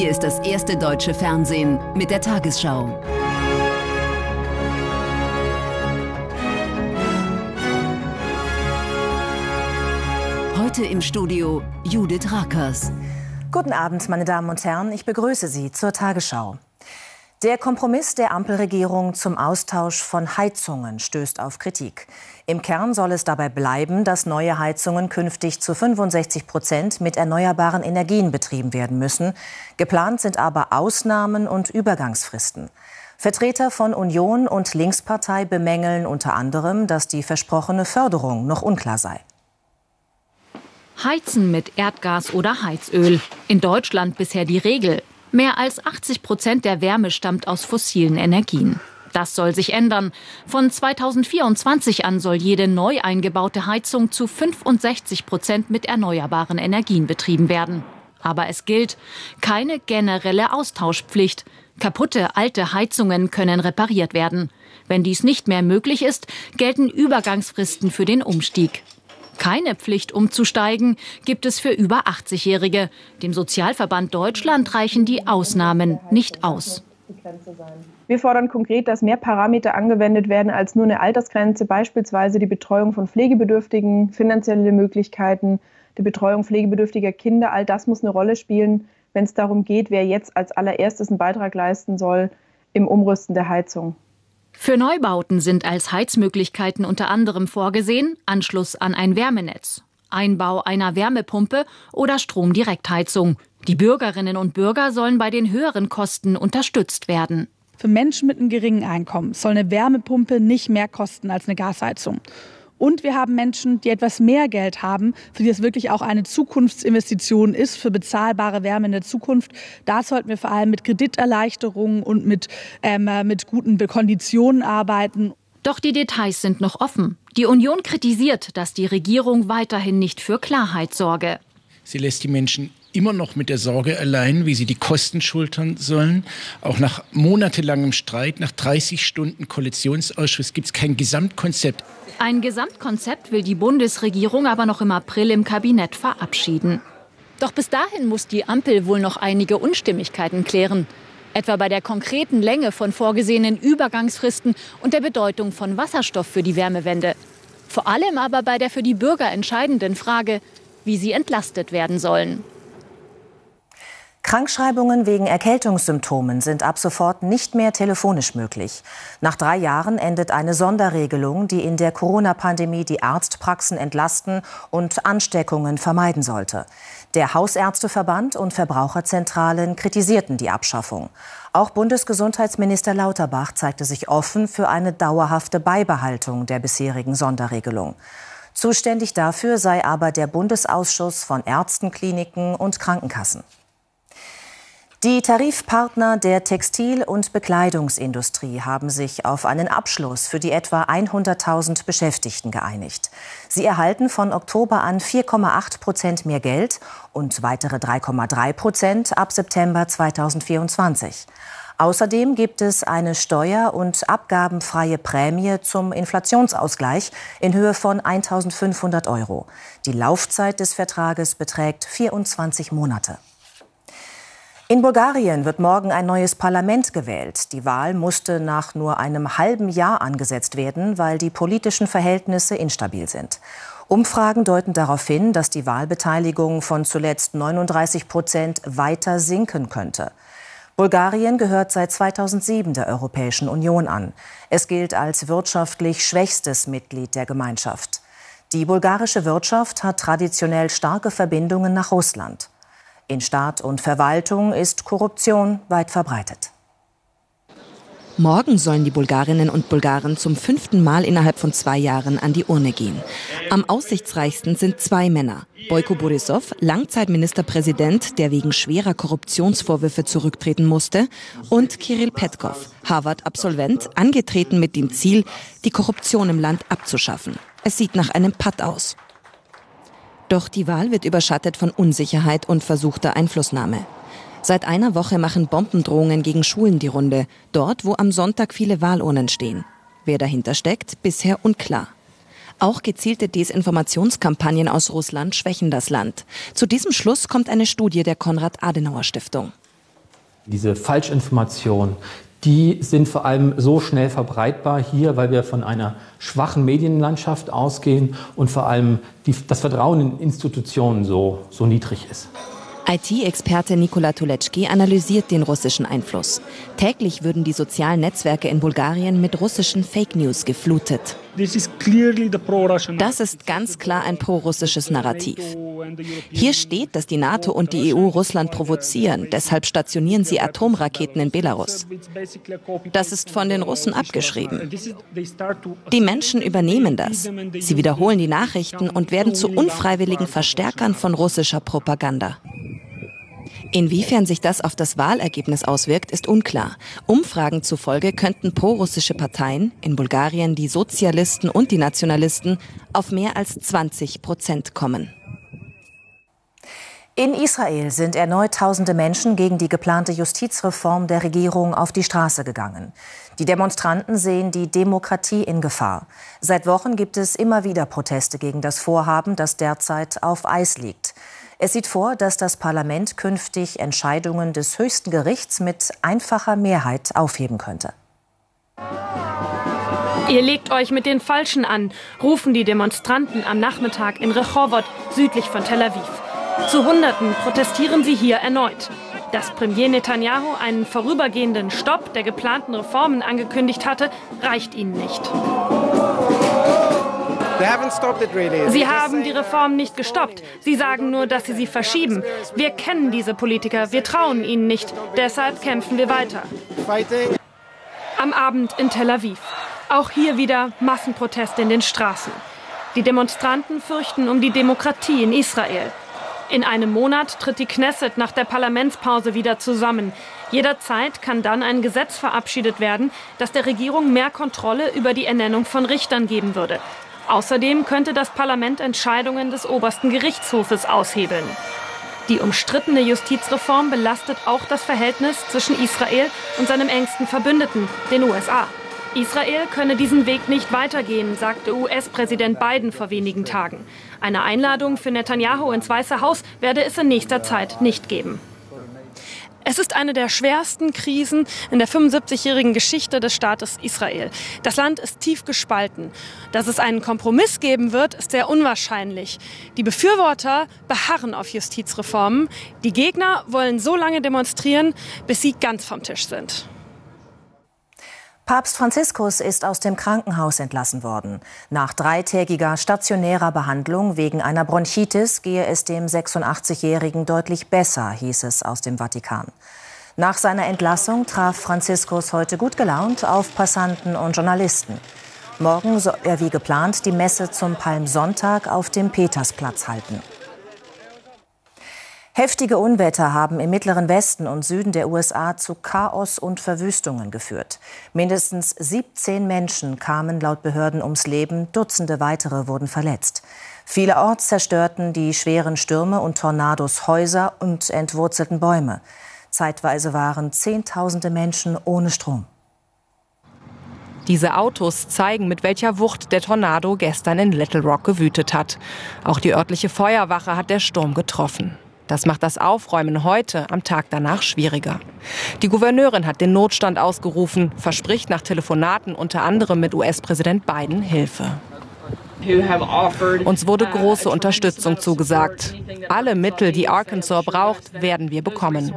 Hier ist das erste deutsche Fernsehen mit der Tagesschau. Heute im Studio Judith Rakers. Guten Abend, meine Damen und Herren. Ich begrüße Sie zur Tagesschau. Der Kompromiss der Ampelregierung zum Austausch von Heizungen stößt auf Kritik. Im Kern soll es dabei bleiben, dass neue Heizungen künftig zu 65 Prozent mit erneuerbaren Energien betrieben werden müssen. Geplant sind aber Ausnahmen und Übergangsfristen. Vertreter von Union und Linkspartei bemängeln unter anderem, dass die versprochene Förderung noch unklar sei. Heizen mit Erdgas oder Heizöl. In Deutschland bisher die Regel. Mehr als 80 Prozent der Wärme stammt aus fossilen Energien. Das soll sich ändern. Von 2024 an soll jede neu eingebaute Heizung zu 65 Prozent mit erneuerbaren Energien betrieben werden. Aber es gilt keine generelle Austauschpflicht. Kaputte alte Heizungen können repariert werden. Wenn dies nicht mehr möglich ist, gelten Übergangsfristen für den Umstieg. Keine Pflicht umzusteigen gibt es für über 80-Jährige. Dem Sozialverband Deutschland reichen die Ausnahmen nicht aus. Wir fordern konkret, dass mehr Parameter angewendet werden als nur eine Altersgrenze, beispielsweise die Betreuung von Pflegebedürftigen, finanzielle Möglichkeiten, die Betreuung pflegebedürftiger Kinder. All das muss eine Rolle spielen, wenn es darum geht, wer jetzt als allererstes einen Beitrag leisten soll im Umrüsten der Heizung. Für Neubauten sind als Heizmöglichkeiten unter anderem vorgesehen Anschluss an ein Wärmenetz, Einbau einer Wärmepumpe oder Stromdirektheizung. Die Bürgerinnen und Bürger sollen bei den höheren Kosten unterstützt werden. Für Menschen mit einem geringen Einkommen soll eine Wärmepumpe nicht mehr kosten als eine Gasheizung. Und wir haben Menschen, die etwas mehr Geld haben, für die es wirklich auch eine Zukunftsinvestition ist, für bezahlbare Wärme in der Zukunft. Da sollten wir vor allem mit Krediterleichterungen und mit, ähm, mit guten Konditionen arbeiten. Doch die Details sind noch offen. Die Union kritisiert, dass die Regierung weiterhin nicht für Klarheit sorge. Sie lässt die Menschen immer noch mit der Sorge allein, wie sie die Kosten schultern sollen. Auch nach monatelangem Streit, nach 30 Stunden Koalitionsausschuss gibt es kein Gesamtkonzept. Ein Gesamtkonzept will die Bundesregierung aber noch im April im Kabinett verabschieden. Doch bis dahin muss die Ampel wohl noch einige Unstimmigkeiten klären. Etwa bei der konkreten Länge von vorgesehenen Übergangsfristen und der Bedeutung von Wasserstoff für die Wärmewende. Vor allem aber bei der für die Bürger entscheidenden Frage, wie sie entlastet werden sollen. Krankschreibungen wegen Erkältungssymptomen sind ab sofort nicht mehr telefonisch möglich. Nach drei Jahren endet eine Sonderregelung, die in der Corona-Pandemie die Arztpraxen entlasten und Ansteckungen vermeiden sollte. Der Hausärzteverband und Verbraucherzentralen kritisierten die Abschaffung. Auch Bundesgesundheitsminister Lauterbach zeigte sich offen für eine dauerhafte Beibehaltung der bisherigen Sonderregelung. Zuständig dafür sei aber der Bundesausschuss von Ärzten, Kliniken und Krankenkassen. Die Tarifpartner der Textil- und Bekleidungsindustrie haben sich auf einen Abschluss für die etwa 100.000 Beschäftigten geeinigt. Sie erhalten von Oktober an 4,8 Prozent mehr Geld und weitere 3,3 Prozent ab September 2024. Außerdem gibt es eine steuer- und abgabenfreie Prämie zum Inflationsausgleich in Höhe von 1.500 Euro. Die Laufzeit des Vertrages beträgt 24 Monate. In Bulgarien wird morgen ein neues Parlament gewählt. Die Wahl musste nach nur einem halben Jahr angesetzt werden, weil die politischen Verhältnisse instabil sind. Umfragen deuten darauf hin, dass die Wahlbeteiligung von zuletzt 39 Prozent weiter sinken könnte. Bulgarien gehört seit 2007 der Europäischen Union an. Es gilt als wirtschaftlich schwächstes Mitglied der Gemeinschaft. Die bulgarische Wirtschaft hat traditionell starke Verbindungen nach Russland. In Staat und Verwaltung ist Korruption weit verbreitet. Morgen sollen die Bulgarinnen und Bulgaren zum fünften Mal innerhalb von zwei Jahren an die Urne gehen. Am aussichtsreichsten sind zwei Männer. Boyko Borisov, Langzeitministerpräsident, der wegen schwerer Korruptionsvorwürfe zurücktreten musste, und Kirill Petkov, Harvard-Absolvent, angetreten mit dem Ziel, die Korruption im Land abzuschaffen. Es sieht nach einem Patt aus. Doch die Wahl wird überschattet von Unsicherheit und versuchter Einflussnahme. Seit einer Woche machen Bombendrohungen gegen Schulen die Runde, dort, wo am Sonntag viele Wahlurnen stehen. Wer dahinter steckt, bisher unklar. Auch gezielte Desinformationskampagnen aus Russland schwächen das Land. Zu diesem Schluss kommt eine Studie der Konrad-Adenauer-Stiftung. Diese Falschinformationen, die sind vor allem so schnell verbreitbar hier, weil wir von einer schwachen Medienlandschaft ausgehen und vor allem die, das Vertrauen in Institutionen so, so niedrig ist. IT-Experte Nikola Tulecki analysiert den russischen Einfluss. Täglich würden die sozialen Netzwerke in Bulgarien mit russischen Fake News geflutet. Das ist ganz klar ein prorussisches Narrativ. Hier steht, dass die NATO und die EU Russland provozieren. Deshalb stationieren sie Atomraketen in Belarus. Das ist von den Russen abgeschrieben. Die Menschen übernehmen das. Sie wiederholen die Nachrichten und werden zu unfreiwilligen Verstärkern von russischer Propaganda. Inwiefern sich das auf das Wahlergebnis auswirkt, ist unklar. Umfragen zufolge könnten prorussische Parteien, in Bulgarien die Sozialisten und die Nationalisten, auf mehr als 20 Prozent kommen. In Israel sind erneut tausende Menschen gegen die geplante Justizreform der Regierung auf die Straße gegangen. Die Demonstranten sehen die Demokratie in Gefahr. Seit Wochen gibt es immer wieder Proteste gegen das Vorhaben, das derzeit auf Eis liegt. Es sieht vor, dass das Parlament künftig Entscheidungen des höchsten Gerichts mit einfacher Mehrheit aufheben könnte. Ihr legt euch mit den Falschen an, rufen die Demonstranten am Nachmittag in Rehovot südlich von Tel Aviv. Zu Hunderten protestieren sie hier erneut. Dass Premier Netanyahu einen vorübergehenden Stopp der geplanten Reformen angekündigt hatte, reicht ihnen nicht. Sie haben die Reform nicht gestoppt. Sie sagen nur, dass sie sie verschieben. Wir kennen diese Politiker. Wir trauen ihnen nicht. Deshalb kämpfen wir weiter. Am Abend in Tel Aviv. Auch hier wieder Massenproteste in den Straßen. Die Demonstranten fürchten um die Demokratie in Israel. In einem Monat tritt die Knesset nach der Parlamentspause wieder zusammen. Jederzeit kann dann ein Gesetz verabschiedet werden, das der Regierung mehr Kontrolle über die Ernennung von Richtern geben würde. Außerdem könnte das Parlament Entscheidungen des obersten Gerichtshofes aushebeln. Die umstrittene Justizreform belastet auch das Verhältnis zwischen Israel und seinem engsten Verbündeten, den USA. Israel könne diesen Weg nicht weitergehen, sagte US-Präsident Biden vor wenigen Tagen. Eine Einladung für Netanyahu ins Weiße Haus werde es in nächster Zeit nicht geben. Es ist eine der schwersten Krisen in der 75-jährigen Geschichte des Staates Israel. Das Land ist tief gespalten. Dass es einen Kompromiss geben wird, ist sehr unwahrscheinlich. Die Befürworter beharren auf Justizreformen. Die Gegner wollen so lange demonstrieren, bis sie ganz vom Tisch sind. Papst Franziskus ist aus dem Krankenhaus entlassen worden. Nach dreitägiger stationärer Behandlung wegen einer Bronchitis gehe es dem 86-Jährigen deutlich besser, hieß es aus dem Vatikan. Nach seiner Entlassung traf Franziskus heute gut gelaunt auf Passanten und Journalisten. Morgen soll er wie geplant die Messe zum Palmsonntag auf dem Petersplatz halten. Heftige Unwetter haben im mittleren Westen und Süden der USA zu Chaos und Verwüstungen geführt. Mindestens 17 Menschen kamen laut Behörden ums Leben, Dutzende weitere wurden verletzt. Vielerorts zerstörten die schweren Stürme und Tornados Häuser und entwurzelten Bäume. Zeitweise waren Zehntausende Menschen ohne Strom. Diese Autos zeigen, mit welcher Wucht der Tornado gestern in Little Rock gewütet hat. Auch die örtliche Feuerwache hat der Sturm getroffen. Das macht das Aufräumen heute, am Tag danach, schwieriger. Die Gouverneurin hat den Notstand ausgerufen, verspricht nach Telefonaten unter anderem mit US-Präsident Biden Hilfe. Uns wurde große Unterstützung zugesagt. Alle Mittel, die Arkansas braucht, werden wir bekommen.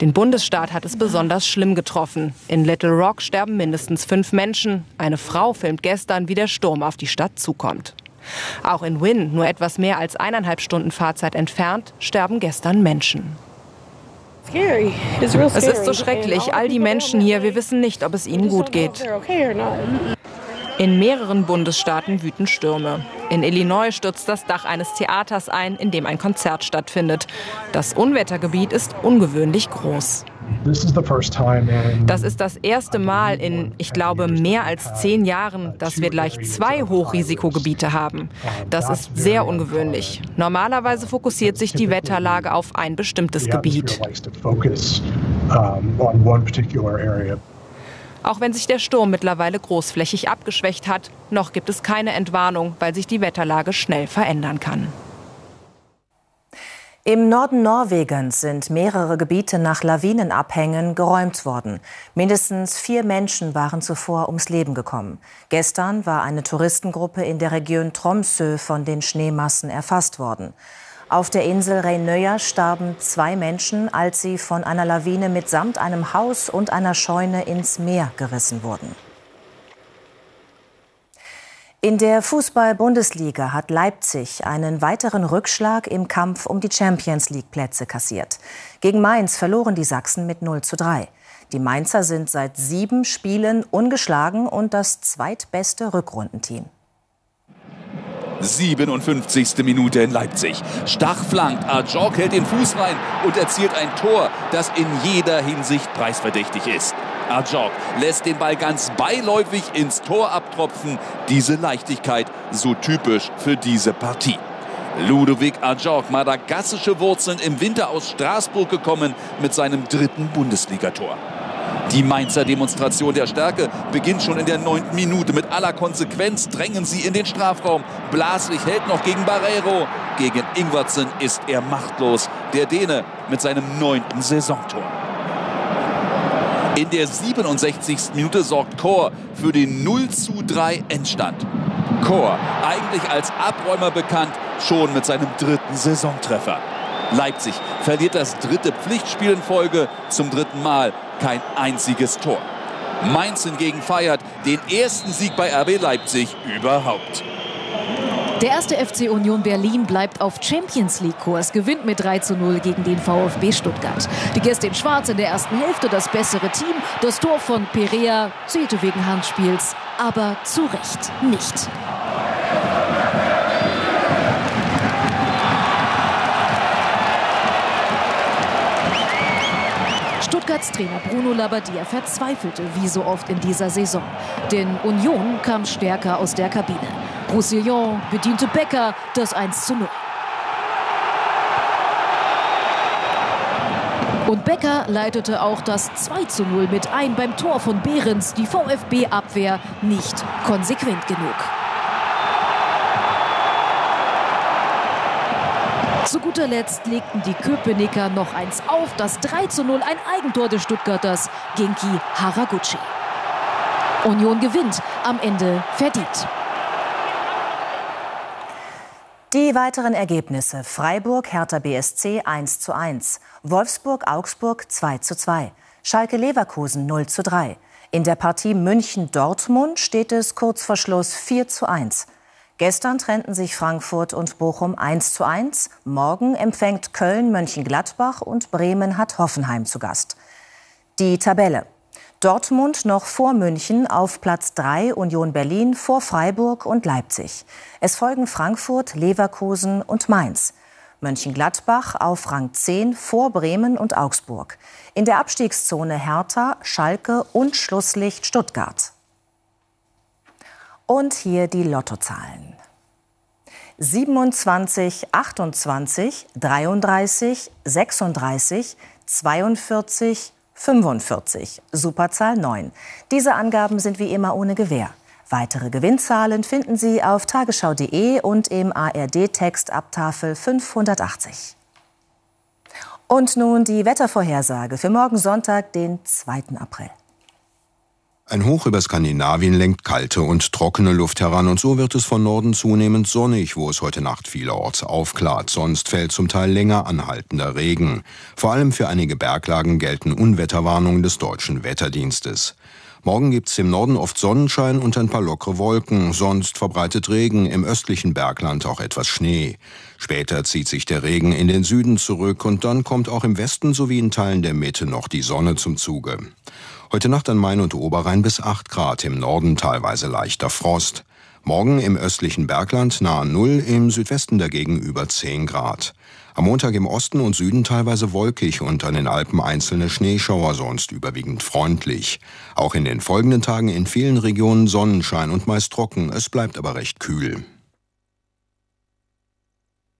Den Bundesstaat hat es besonders schlimm getroffen. In Little Rock sterben mindestens fünf Menschen. Eine Frau filmt gestern, wie der Sturm auf die Stadt zukommt. Auch in Wynn, nur etwas mehr als eineinhalb Stunden Fahrzeit entfernt, sterben gestern Menschen. Es ist so schrecklich. All die Menschen hier, wir wissen nicht, ob es ihnen gut geht. In mehreren Bundesstaaten wüten Stürme. In Illinois stürzt das Dach eines Theaters ein, in dem ein Konzert stattfindet. Das Unwettergebiet ist ungewöhnlich groß. Das ist das erste Mal in, ich glaube, mehr als zehn Jahren, dass wir gleich zwei Hochrisikogebiete haben. Das ist sehr ungewöhnlich. Normalerweise fokussiert sich die Wetterlage auf ein bestimmtes Gebiet. Auch wenn sich der Sturm mittlerweile großflächig abgeschwächt hat, noch gibt es keine Entwarnung, weil sich die Wetterlage schnell verändern kann. Im Norden Norwegens sind mehrere Gebiete nach Lawinenabhängen geräumt worden. Mindestens vier Menschen waren zuvor ums Leben gekommen. Gestern war eine Touristengruppe in der Region Tromsø von den Schneemassen erfasst worden. Auf der Insel Reinøya starben zwei Menschen, als sie von einer Lawine mitsamt einem Haus und einer Scheune ins Meer gerissen wurden. In der Fußball-Bundesliga hat Leipzig einen weiteren Rückschlag im Kampf um die Champions League-Plätze kassiert. Gegen Mainz verloren die Sachsen mit 0 zu 3. Die Mainzer sind seit sieben Spielen ungeschlagen und das zweitbeste Rückrundenteam. 57. Minute in Leipzig. Stach flankt, Ajok hält den Fuß rein und erzielt ein Tor, das in jeder Hinsicht preisverdächtig ist. Ajok lässt den Ball ganz beiläufig ins Tor abtropfen. Diese Leichtigkeit so typisch für diese Partie. Ludovic Ajok, madagassische Wurzeln im Winter aus Straßburg gekommen mit seinem dritten Bundesligator. Die Mainzer Demonstration der Stärke beginnt schon in der neunten Minute. Mit aller Konsequenz drängen sie in den Strafraum. Blaswig hält noch gegen Barreiro. Gegen Ingwertsen ist er machtlos. Der Däne mit seinem neunten Saisontor. In der 67. Minute sorgt Chor für den 0 zu 3 Endstand. Chor, eigentlich als Abräumer bekannt, schon mit seinem dritten Saisontreffer. Leipzig verliert das dritte Pflichtspiel in Folge, zum dritten Mal kein einziges Tor. Mainz hingegen feiert den ersten Sieg bei RB Leipzig überhaupt. Der erste FC Union Berlin bleibt auf Champions League-Kurs, gewinnt mit 3 zu 0 gegen den VfB Stuttgart. Die Gäste in Schwarz in der ersten Hälfte das bessere Team. Das Tor von Perea zählte wegen Handspiels, aber zu Recht nicht. Stuttgarts Trainer Bruno Labbadia verzweifelte wie so oft in dieser Saison. Denn Union kam stärker aus der Kabine. Roussillon bediente Becker das 1 zu 0. Und Becker leitete auch das 2 zu 0 mit ein beim Tor von Behrens. Die VfB-Abwehr nicht konsequent genug. Zu guter Letzt legten die Köpenicker noch eins auf. Das 3 zu 0, ein Eigentor des Stuttgarters, Genki Haraguchi. Union gewinnt, am Ende verdient. Die weiteren Ergebnisse. Freiburg, Hertha BSC 1 zu 1. Wolfsburg, Augsburg 2 zu 2. Schalke Leverkusen 0 zu 3. In der Partie München-Dortmund steht es kurz vor Schluss 4 zu 1. Gestern trennten sich Frankfurt und Bochum 1 zu 1. Morgen empfängt Köln Mönchengladbach und Bremen hat Hoffenheim zu Gast. Die Tabelle. Dortmund noch vor München auf Platz 3, Union Berlin vor Freiburg und Leipzig. Es folgen Frankfurt, Leverkusen und Mainz. Mönchengladbach auf Rang 10 vor Bremen und Augsburg. In der Abstiegszone Hertha, Schalke und Schlusslicht Stuttgart. Und hier die Lottozahlen. 27, 28, 33, 36, 42, 45, Superzahl 9. Diese Angaben sind wie immer ohne Gewähr. Weitere Gewinnzahlen finden Sie auf tagesschau.de und im ARD-Text ab Tafel 580. Und nun die Wettervorhersage für morgen Sonntag, den 2. April. Ein Hoch über Skandinavien lenkt kalte und trockene Luft heran und so wird es von Norden zunehmend sonnig, wo es heute Nacht vielerorts aufklart. Sonst fällt zum Teil länger anhaltender Regen. Vor allem für einige Berglagen gelten Unwetterwarnungen des deutschen Wetterdienstes. Morgen gibt's im Norden oft Sonnenschein und ein paar lockere Wolken, sonst verbreitet Regen, im östlichen Bergland auch etwas Schnee. Später zieht sich der Regen in den Süden zurück und dann kommt auch im Westen sowie in Teilen der Mitte noch die Sonne zum Zuge. Heute Nacht an Main und Oberrhein bis 8 Grad, im Norden teilweise leichter Frost. Morgen im östlichen Bergland nahe Null, im Südwesten dagegen über 10 Grad. Am Montag im Osten und Süden teilweise wolkig und an den Alpen einzelne Schneeschauer, sonst überwiegend freundlich. Auch in den folgenden Tagen in vielen Regionen Sonnenschein und meist trocken, es bleibt aber recht kühl.